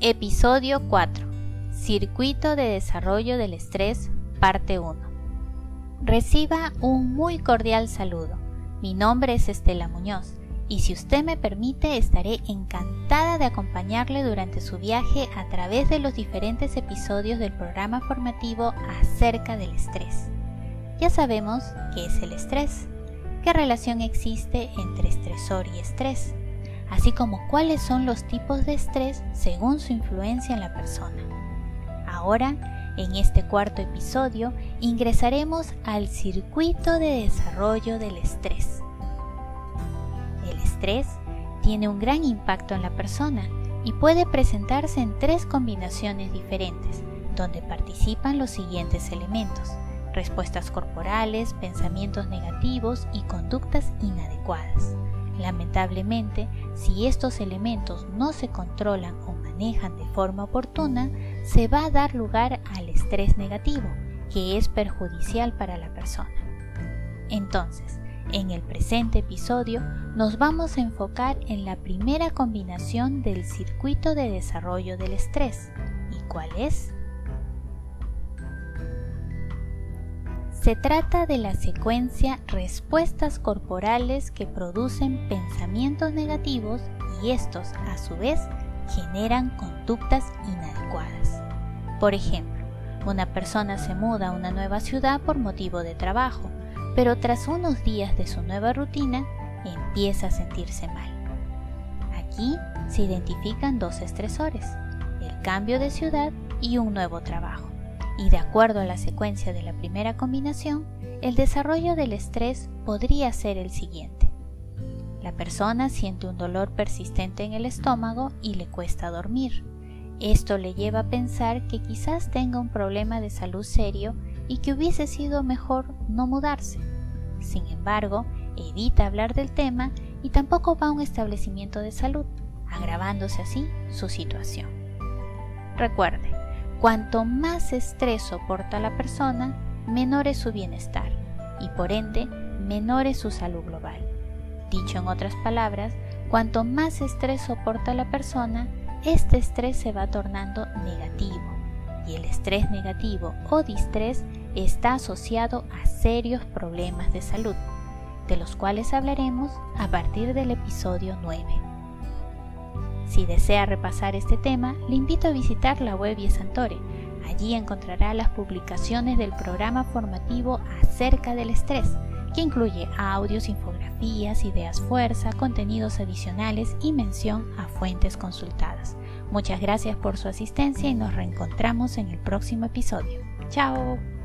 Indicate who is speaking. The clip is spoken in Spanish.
Speaker 1: Episodio 4. Circuito de desarrollo del estrés, parte 1. Reciba un muy cordial saludo. Mi nombre es Estela Muñoz y si usted me permite estaré encantada de acompañarle durante su viaje a través de los diferentes episodios del programa formativo acerca del estrés. Ya sabemos qué es el estrés, qué relación existe entre estresor y estrés así como cuáles son los tipos de estrés según su influencia en la persona. Ahora, en este cuarto episodio, ingresaremos al circuito de desarrollo del estrés. El estrés tiene un gran impacto en la persona y puede presentarse en tres combinaciones diferentes, donde participan los siguientes elementos, respuestas corporales, pensamientos negativos y conductas inadecuadas. Lamentablemente, si estos elementos no se controlan o manejan de forma oportuna, se va a dar lugar al estrés negativo, que es perjudicial para la persona. Entonces, en el presente episodio nos vamos a enfocar en la primera combinación del circuito de desarrollo del estrés. ¿Y cuál es? Se trata de la secuencia respuestas corporales que producen pensamientos negativos y estos a su vez generan conductas inadecuadas. Por ejemplo, una persona se muda a una nueva ciudad por motivo de trabajo, pero tras unos días de su nueva rutina empieza a sentirse mal. Aquí se identifican dos estresores, el cambio de ciudad y un nuevo trabajo y de acuerdo a la secuencia de la primera combinación, el desarrollo del estrés podría ser el siguiente. La persona siente un dolor persistente en el estómago y le cuesta dormir. Esto le lleva a pensar que quizás tenga un problema de salud serio y que hubiese sido mejor no mudarse. Sin embargo, evita hablar del tema y tampoco va a un establecimiento de salud, agravándose así su situación. Recuerde, Cuanto más estrés soporta la persona, menor es su bienestar y por ende menor es su salud global. Dicho en otras palabras, cuanto más estrés soporta la persona, este estrés se va tornando negativo y el estrés negativo o distrés está asociado a serios problemas de salud, de los cuales hablaremos a partir del episodio 9. Si desea repasar este tema, le invito a visitar la web Santore. Allí encontrará las publicaciones del programa formativo acerca del estrés, que incluye audios, infografías, ideas fuerza, contenidos adicionales y mención a fuentes consultadas. Muchas gracias por su asistencia y nos reencontramos en el próximo episodio. ¡Chao!